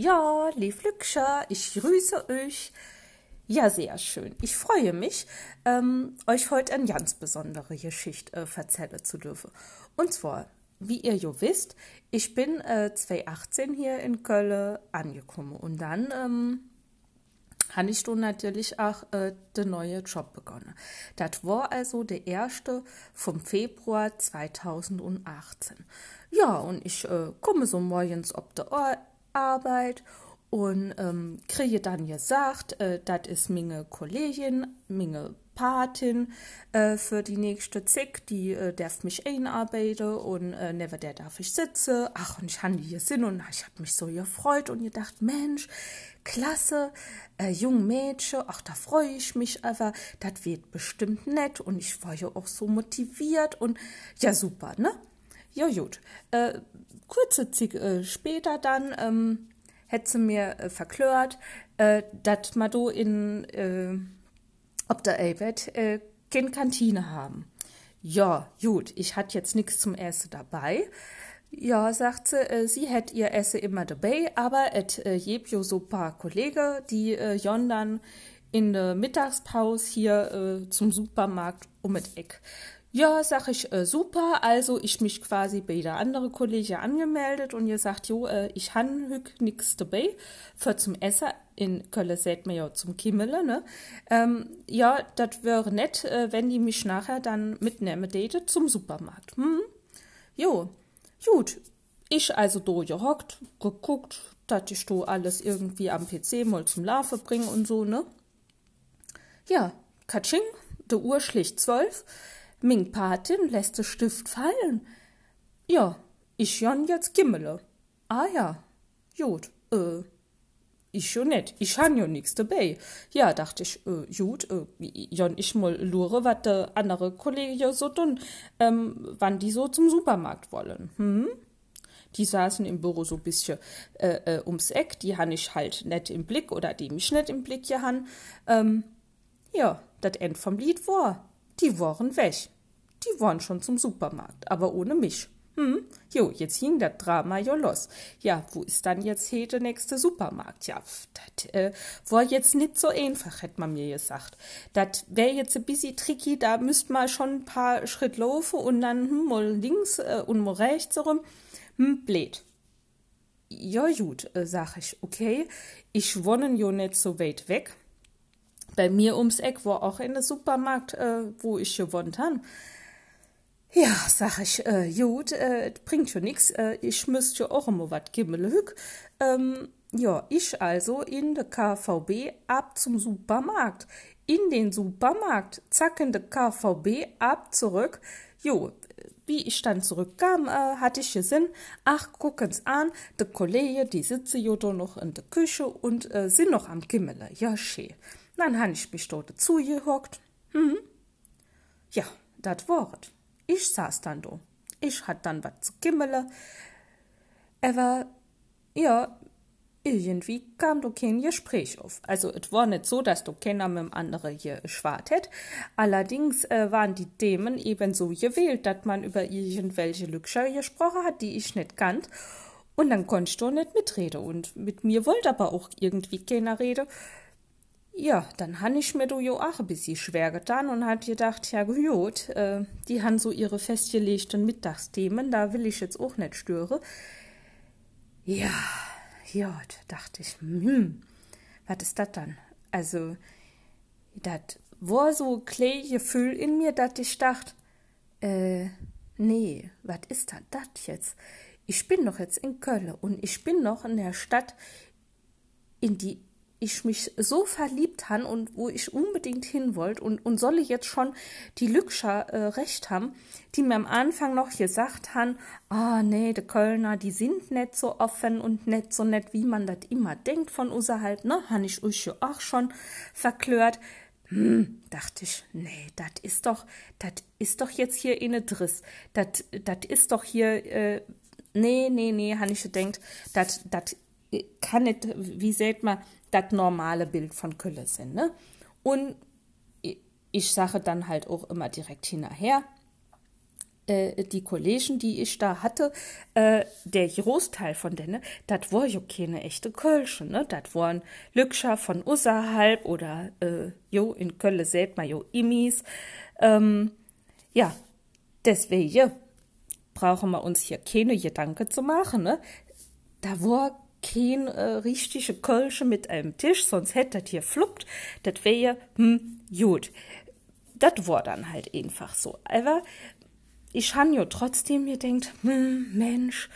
Ja, lieb Lükscher, ich grüße euch. Ja, sehr schön. Ich freue mich, ähm, euch heute eine ganz besondere Geschichte äh, erzählen zu dürfen. Und zwar, wie ihr jo wisst, ich bin äh, 2018 hier in Köln angekommen und dann ähm, habe ich dann natürlich auch äh, den neuen Job begonnen. Das war also der erste vom Februar 2018. Ja, und ich äh, komme so morgens ob der Arbeit und ähm, kriege dann gesagt, äh, das ist meine Kollegin, meine Patin äh, für die nächste Zick, die äh, darf mich einarbeiten und äh, neben der darf ich sitzen. Ach, und ich habe hier Sinn und ich habe mich so gefreut und gedacht, Mensch, klasse, äh, jung Mädchen, ach, da freue ich mich aber, das wird bestimmt nett und ich war ja auch so motiviert und ja, super, ne? Ja, gut. Äh, kurze Zeit äh, später dann ähm, hätte sie mir äh, verklört, äh, dass wir do in äh, ob der Albert äh, keine Kantine haben. Ja, gut, ich hatte jetzt nichts zum Essen dabei. Ja, sagt sie, äh, sie hätt ihr Essen immer dabei, aber et äh, jeb jo so paar Kollegen, die äh, jondern in der Mittagspause hier äh, zum Supermarkt um et Eck. Ja, sag ich, äh, super. Also ich mich quasi bei der anderen Kollege angemeldet und ihr sagt, jo, äh, ich han hück nix dabei für zum Essen. In Köln seht man ja zum Kimmele, ne? Ähm, ja, das wäre nett, äh, wenn die mich nachher dann mitnehmen täte zum Supermarkt. Hm? Jo, gut. Ich also do gehockt, geguckt, dass ich do alles irgendwie am PC mal zum Laufen bringe und so, ne? Ja, Katsching, de Uhr schlicht zwölf. Ming Patin lässt de Stift fallen. Ja, ich jon jetzt Gimmele. Ah ja, gut, äh, ich schon net, ich han jo nix dabei. Ja, dachte ich, äh, gut, äh, jon ich mal lure, wat de andere Kollege so tun, ähm, wann die so zum Supermarkt wollen. Hm? Die saßen im Büro so bisschen äh, äh, ums Eck, die han ich halt net im Blick oder die mich net im Blick gehan. Ähm, ja, dat End vom Lied war die waren weg. Die waren schon zum Supermarkt, aber ohne mich. Hm, jo, jetzt hing das Drama jo los. Ja, wo ist dann jetzt hier der nächste Supermarkt? Ja, das äh, war jetzt nicht so einfach, hätte man mir gesagt. Das wär jetzt ein bisschen tricky, da müsst man schon ein paar Schritt laufen und dann hm, mal links äh, und mal rechts herum. Hm, blöd. Ja, gut, äh, sag ich, okay. Ich wohne jo nicht so weit weg bei mir ums Eck war auch in der Supermarkt, äh, wo ich gewohnt habe. Ja, sag ich, äh, gut, äh, bringt ja nix, äh, ich müsste ja auch immer wat gimmelhück. Ähm, ja, ich also in der KVB ab zum Supermarkt. In den Supermarkt, zack in der KVB ab zurück. Jo, wie ich dann zurückkam, äh, hatte ich Sinn, ach, gucken's an, de Kollege, die sitze da noch in der Küche und äh, sind noch am Gimmele. Ja, schön. Dann han ich mich dort zugehockt. Hm. Ja, dat waret. Ich saß dann do. Ich hat dann wat zu kimmele. Aber, ja, irgendwie kam do kein Gespräch auf. Also, es war nicht so, dass du keiner mit dem anderen hier schwart hätt. Allerdings äh, waren die Themen ebenso gewählt, dass man über irgendwelche Lückscher gesprochen hat, die ich nicht kannt. Und dann konnte ich doch nicht mitreden. Und mit mir wollte aber auch irgendwie keiner reden. Ja, dann han ich mir do jo auch ein bisschen schwer getan und hat gedacht, ja gut, äh, die han so ihre festgelegten Mittagsthemen, da will ich jetzt auch nicht stören. Ja, ja, dachte ich, hm, was ist das dann? Also, das war so klein Gefühl in mir, dass ich dachte, äh, nee, was ist das jetzt? Ich bin doch jetzt in Köln und ich bin noch in der Stadt, in die ich mich so verliebt han und wo ich unbedingt hin wollt und, und solle jetzt schon die Lückscher äh, recht haben, die mir am Anfang noch gesagt han, ah nee, de Kölner, die sind net so offen und net so nett, wie man dat immer denkt von halt, ne, han ich euch ja auch schon verklört. Hm, dachte ich, nee, dat ist doch, dat ist doch jetzt hier inne Driss, dat, dat ist doch hier, äh, nee, nee, nee, han ich dat, dat kann nicht, wie seht man, das normale Bild von Kölle sind. Ne? Und ich sage dann halt auch immer direkt hinterher, äh, die Kollegen, die ich da hatte, äh, der Großteil von denen, das war ja keine echte Kölsche, ne? Das waren Lückscher von außerhalb oder, äh, jo, in Köln seht man jo Immis. Ähm, ja, deswegen brauchen wir uns hier keine Gedanken zu machen, ne? Da war kein äh, richtige Kölsche mit einem Tisch, sonst hätte das hier fluppt. Das wäre, hm, gut. Das war dann halt einfach so. Aber ich han jo trotzdem gedenkt, hm, Mensch,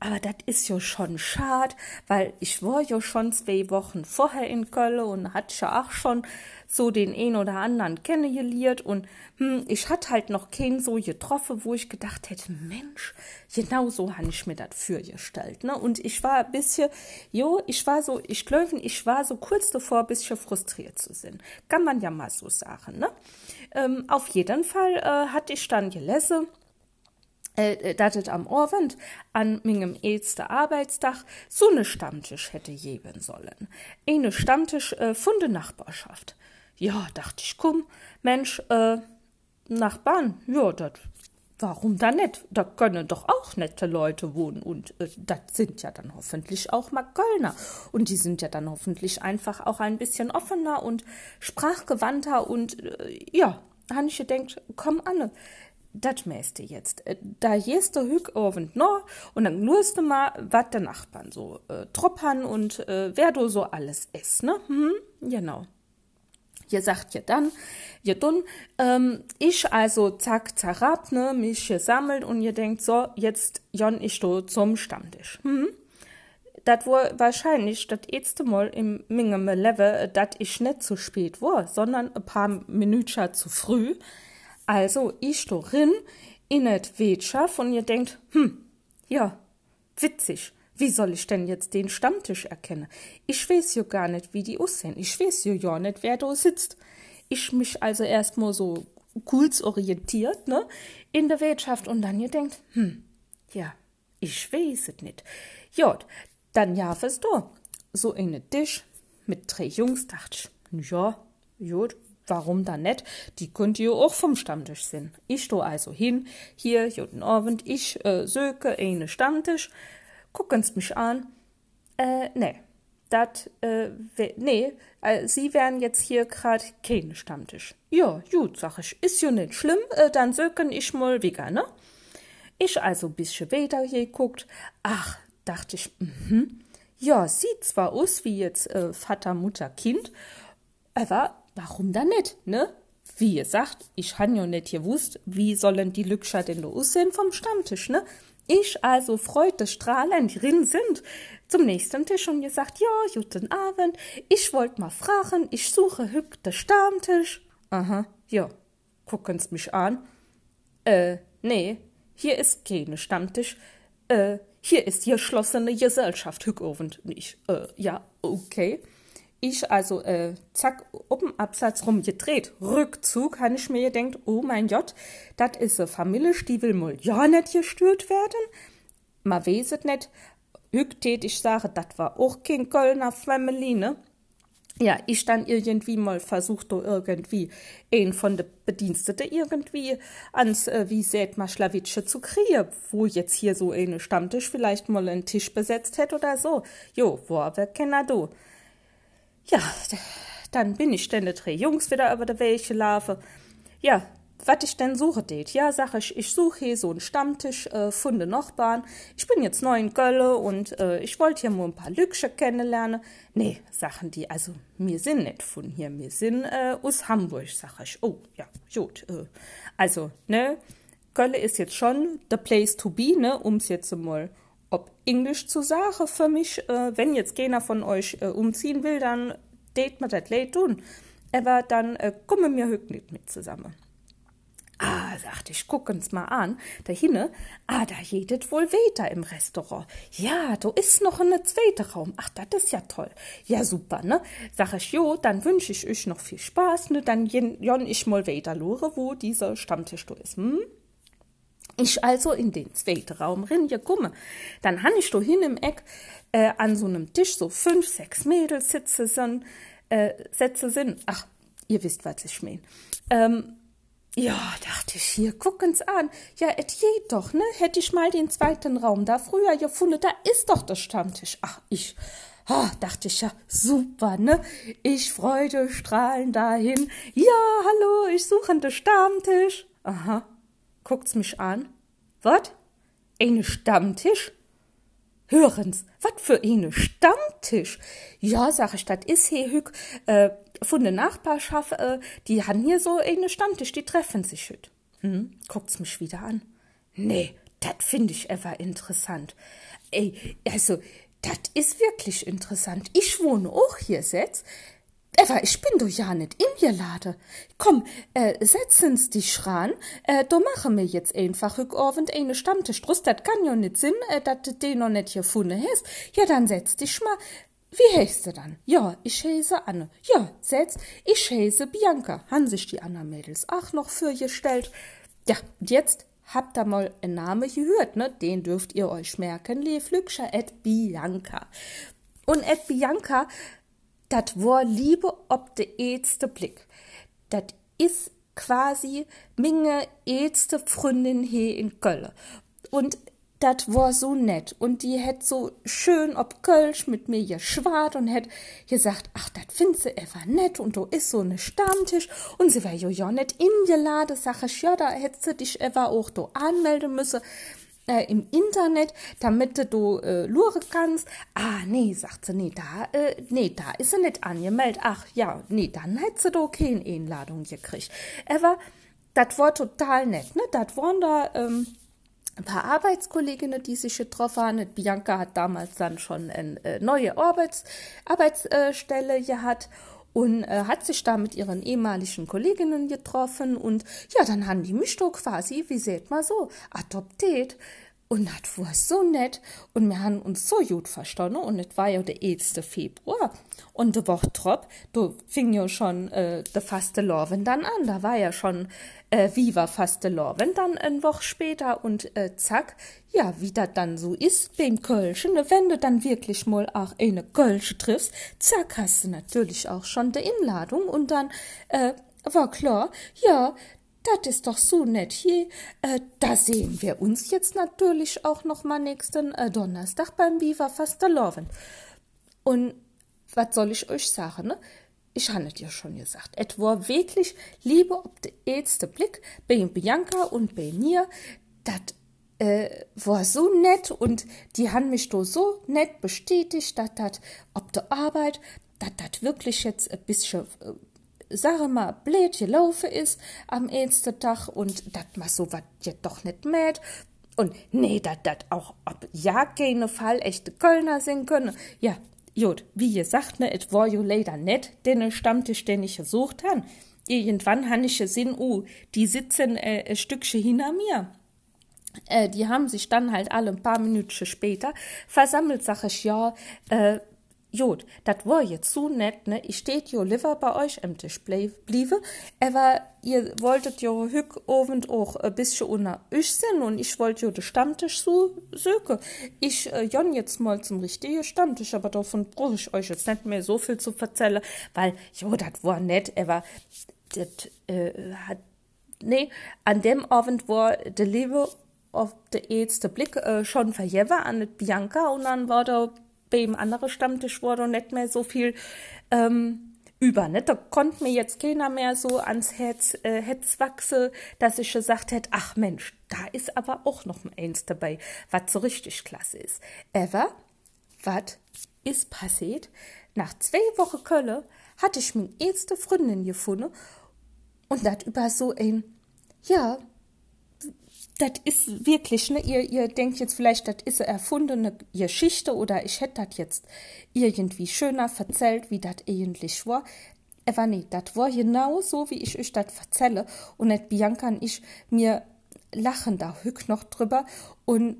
aber das ist ja schon schad, weil ich war ja schon zwei Wochen vorher in Köln und hat ja auch schon so den ein oder anderen kennengelernt und hm, ich hatte halt noch keinen so getroffen, wo ich gedacht hätte, Mensch, genau so habe ich mir das vorgestellt, ne? Und ich war ein bisschen, jo, ich war so, ich glaube, ich war so kurz davor, ein bisschen frustriert zu sein. Kann man ja mal so sagen, ne? Ähm, auf jeden Fall äh, hatte ich dann gelesen, äh, dass es am Abend an meinem ersten Arbeitstag so eine Stammtisch hätte geben sollen. Eine Stammtisch äh, von der Nachbarschaft. Ja, dachte ich, komm, Mensch, äh, Nachbarn, ja, das warum da nicht? Da können doch auch nette Leute wohnen und äh, das sind ja dann hoffentlich auch mal Kölner und die sind ja dann hoffentlich einfach auch ein bisschen offener und sprachgewandter und äh, ja, habe ich gedacht, komm Anne, das mäste jetzt. Äh, da gehst du hüg Abend no und dann lust du mal, was der Nachbarn so äh, troppern und äh, wer du so alles isst, ne? Hm, genau. Ihr sagt ja dann, ja dann, ähm, ich also zack, zerrab, ne, mich gesammelt und ihr denkt so, jetzt jon ich do zum Stammtisch. Hm? Das war wahrscheinlich das erste Mal im mingem Level, dat ich nicht zu spät war, sondern ein paar Minuten zu früh. Also ich do rin, in et Wirtschaft und ihr denkt, hm, ja, witzig. Wie soll ich denn jetzt den Stammtisch erkennen? Ich weiß ja gar nicht, wie die aussehen. Ich weiß ja ja nicht, wer da sitzt. Ich mich also erstmal so kurz orientiert, ne, in der Wirtschaft und dann ihr denkt, hm, ja, ich weiß es nicht. Jod, dann ja es da. So eine Tisch mit drei Jungs, dachte ich, ja, jod, warum dann nicht? Die könnt ihr auch vom Stammtisch sehen. Ich sto also hin, hier, guten Abend, ich äh, söke eine Stammtisch, gucken's mich an. Äh, nee. Dat, äh, nee, äh, Sie wären jetzt hier grad kein Stammtisch. Ja, gut, sag ich, ist ja nicht schlimm, äh, dann söken ich mal wieder, ne? Ich also bisschen weiter geguckt. Ach, dachte ich, mhm. Ja, sieht zwar aus wie jetzt äh, Vater, Mutter, Kind, aber warum dann nicht, ne? Wie ihr sagt, ich han ja nicht gewusst, wie sollen die Lückscher denn da aussehen vom Stammtisch, ne? Ich also freute strahlend rin sind zum nächsten Tisch und gesagt, ja, guten Abend, ich wollt mal fragen, ich suche hüb der Stammtisch. Aha, ja, gucken's mich an. Äh, nee, hier ist keine Stammtisch. Äh, hier ist geschlossene Gesellschaft, hückovend. Ich, äh, ja, okay. Ich also, äh, zack, oben Absatz rumgedreht. Rückzug, han ich mir gedacht, oh mein Gott, dat is a Familie, die will mal ja net gestört werden. Ma weet net, hücktät ich sage, dat war auch kein Kölner Family, ne? Ja, ich dann irgendwie mal versucht, irgendwie einen von de Bedienstete irgendwie ans, äh, wie sät ma Schlawitsche zu kriegen, wo jetzt hier so eine Stammtisch vielleicht mal einen Tisch besetzt hätte oder so. Jo, wo wer kenner du? Ja, dann bin ich denn drei Jungs wieder über der Welche laufe. Ja, was ich denn suche det? Ja, sag ich, ich suche hier so einen Stammtisch äh, von den Nachbarn. Ich bin jetzt neu in Gölle und äh, ich wollte hier mal ein paar Lücksche kennenlernen. Nee, sagen die, also wir sind nicht von hier, wir sind äh, aus Hamburg, sag ich. Oh, ja, gut. Äh, also, ne, Gölle ist jetzt schon the place to be, ne, ums jetzt mal ob Englisch zur Sache für mich, äh, wenn jetzt keiner von euch äh, umziehen will, dann date man das late tun. Aber dann äh, komme mir hück nicht mit zusammen. Ah, sagte ich, gucken's mal an. Da hinne, ah, da jedet wohl weiter im Restaurant. Ja, da ist noch ein zweiter Raum. Ach, das ist ja toll. Ja, super, ne? Sag ich, jo, dann wünsche ich euch noch viel Spaß, ne? Dann jon ich mal weiter lore, wo dieser Stammtisch da ist. Hm? Ich also in den zweiten Raum rin, gumme. Dann han ich do hin im Eck äh, an so einem Tisch so fünf, sechs Mädels sitze sind, äh, Sätze sind. Ach, ihr wisst, was ich mein. Ähm, Ja, dachte ich, hier, gucken's an. Ja, et geht doch, ne? Hätte ich mal den zweiten Raum da früher gefunden, da ist doch der Stammtisch. Ach, ich, ah, dachte ich, ja, super, ne? Ich Freude strahlen dahin. Ja, hallo, ich suche den Stammtisch. Aha, guckt's mich an. Wat? Eine Stammtisch? Hören's, wat für eine Stammtisch? Ja, sag ich, dat is he hück, äh, von der Nachbarschaft, äh, die han hier so eine Stammtisch, die treffen sich hüt. Hm, guckt's mich wieder an. Nee, dat find ich ever interessant. Ey, also, dat is wirklich interessant. Ich wohne auch hier setz. Eva, ich bin doch ja nicht in ihr Lade. Komm, äh, setzen's dich ran. Äh, da mache mir jetzt einfach rückabend eine Stammtisch draus. Dat kann ja nicht sinn, äh, dat du den noch nicht gefunden hast. Ja, dann setz dich mal. Wie heißt du dann? Ja, ich heiße Anne. Ja, setz, ich heiße Bianca. Han sich die anderen Mädels auch noch für gestellt. Ja, und jetzt habt ihr mal einen Namen gehört, ne? Den dürft ihr euch merken. Leflügscher et Bianca. Und et Bianca, dat war Liebe ob de ädste Blick. Dat is quasi minge ädste Freundin he in Kölle. Und dat war so nett und die hätt so schön ob Kölsch mit mir geschwart und hätt gesagt, ach, dat findst du ever nett und du is so ne Stammtisch und sie wär jo ja net in gelade, sag ich, ja, da hättest du dich ever auch do anmelden müsse äh, im Internet, damit du äh, lure kannst. Ah, nee, sagt sie, nee, da, äh, nee, da ist sie nicht angemeldet. Ach, ja, nee, dann hättest du doch keine Einladung gekriegt. Aber das war total nett, ne? Das waren da, ähm, ein paar Arbeitskolleginnen, die sich getroffen haben. Bianca hat damals dann schon eine äh, neue Arbeits Arbeitsstelle gehabt und äh, hat sich da mit ihren ehemaligen Kolleginnen getroffen und ja, dann haben die mich doch quasi, wie seht mal so, adoptiert. Und das war so nett. Und wir haben uns so gut verstanden. Und es war ja der 1. Februar. Und die Woche drauf, da fing ja schon äh, der faste Lorven dann an, da war ja schon äh, Viva faste Lorven dann eine Woche später. Und äh, zack, ja, wie das dann so ist beim Kölschen, ne, wenn du dann wirklich mal auch eine Kölsche triffst, zack, hast du natürlich auch schon die Inladung. Und dann äh, war klar, ja, das ist doch so nett hier. Äh, da sehen wir uns jetzt natürlich auch noch mal nächsten äh, Donnerstag beim Viva Fasteloven. Und was soll ich euch sagen, ne? Ich habe dir schon gesagt, es war wirklich Liebe ob der erste Blick bei Bianca und bei mir. Das äh, war so nett und die haben mich da so nett bestätigt, dass das ob der Arbeit, dass das wirklich jetzt ein bisschen äh, sage mal, blöd gelaufen ist am ersten Tag und dat ma so wat jet doch net mäht. Und nee, dat dat auch ob ja keine Fall echte Kölner sind können. Ja, jod, wie ihr sagt, ne, et war jo leider net, den Stammtisch, den ich gesucht han. Irgendwann han ich gesehen, oh, die sitzen äh, ein Stückchen hinter mir. Äh, die haben sich dann halt alle ein paar Minuten später versammelt, sag ich, ja, äh, Jod, dat war jetzt so nett, ne? Ich steht jo liver bei euch im Tisch bliebe, aber ihr wolltet jo hück ovend auch ein bisschen unter euch sind und ich wollte jo den Stammtisch so söke. Ich äh, jon jetzt mal zum richtigen Stammtisch, aber davon brauche ich euch jetzt nicht mehr so viel zu erzählen, weil jo, dat war nett, aber dat äh, hat nee, an dem Abend war de Liebe auf der erste Blick äh, schon verjewe an Bianca und dann war da beim anderen Stammtisch wurde nicht mehr so viel ähm, über. Ne? Da konnte mir jetzt keiner mehr so ans Herz, äh, Herz wachse, dass ich gesagt hätte, ach Mensch, da ist aber auch noch eins dabei, was so richtig klasse ist. Aber, was ist passiert? Nach zwei Wochen Kölle hatte ich meine erste Freundin gefunden und das über so ein, ja, das ist wirklich, ne, ihr, ihr denkt jetzt vielleicht, das ist eine erfundene Geschichte oder ich hätte das jetzt irgendwie schöner verzählt, wie das eigentlich war. Aber nee, das war genau so, wie ich euch das verzähle. Und nicht Bianca und ich, mir lachen da hück noch drüber und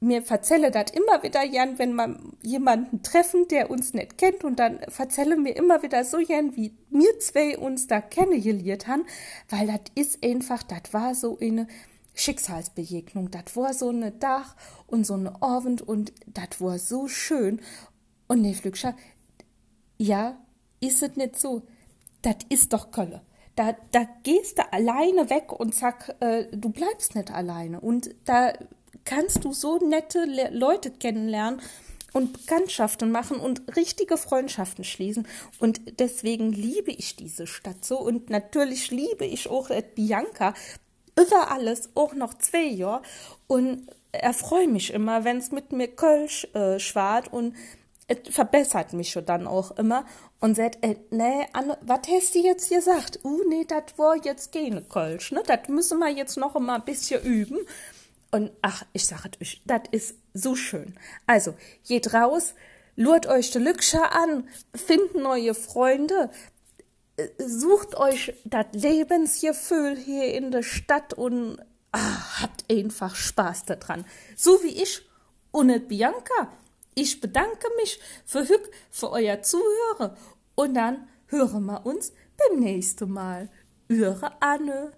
mir verzähle das immer wieder Jan, wenn man jemanden treffen, der uns nicht kennt und dann verzähle mir immer wieder so Jan, wie mir zwei uns da kennengelernt haben, weil das ist einfach, das war so eine Schicksalsbegegnung. Das war so eine Dach und so eine Abend und das war so schön. Und ne Flügscher, ja, ist es nicht so. Das ist doch Kölle. da, da gehst du alleine weg und zack, äh, du bleibst nicht alleine. Und da kannst du so nette Le Leute kennenlernen und Bekanntschaften machen und richtige Freundschaften schließen. Und deswegen liebe ich diese Stadt so. Und natürlich liebe ich auch Bianca über alles, auch noch zwei Jahre. Und erfreue mich immer, wenn es mit mir Kölsch äh, schwart und es verbessert mich schon dann auch immer und sagt, äh, nee, was hast du jetzt gesagt? Uh, nee, das war jetzt keine Kölsch, ne? Das müssen wir jetzt noch mal ein bisschen üben. Und ach, ich sage euch, das ist so schön. Also, geht raus, lurt euch die Lükscher an, findet neue Freunde, sucht euch das Lebensgefühl hier in der Stadt und ah, habt einfach Spaß daran. So wie ich und Bianca. Ich bedanke mich für für euer Zuhören und dann hören wir uns beim nächsten Mal. Eure Anne.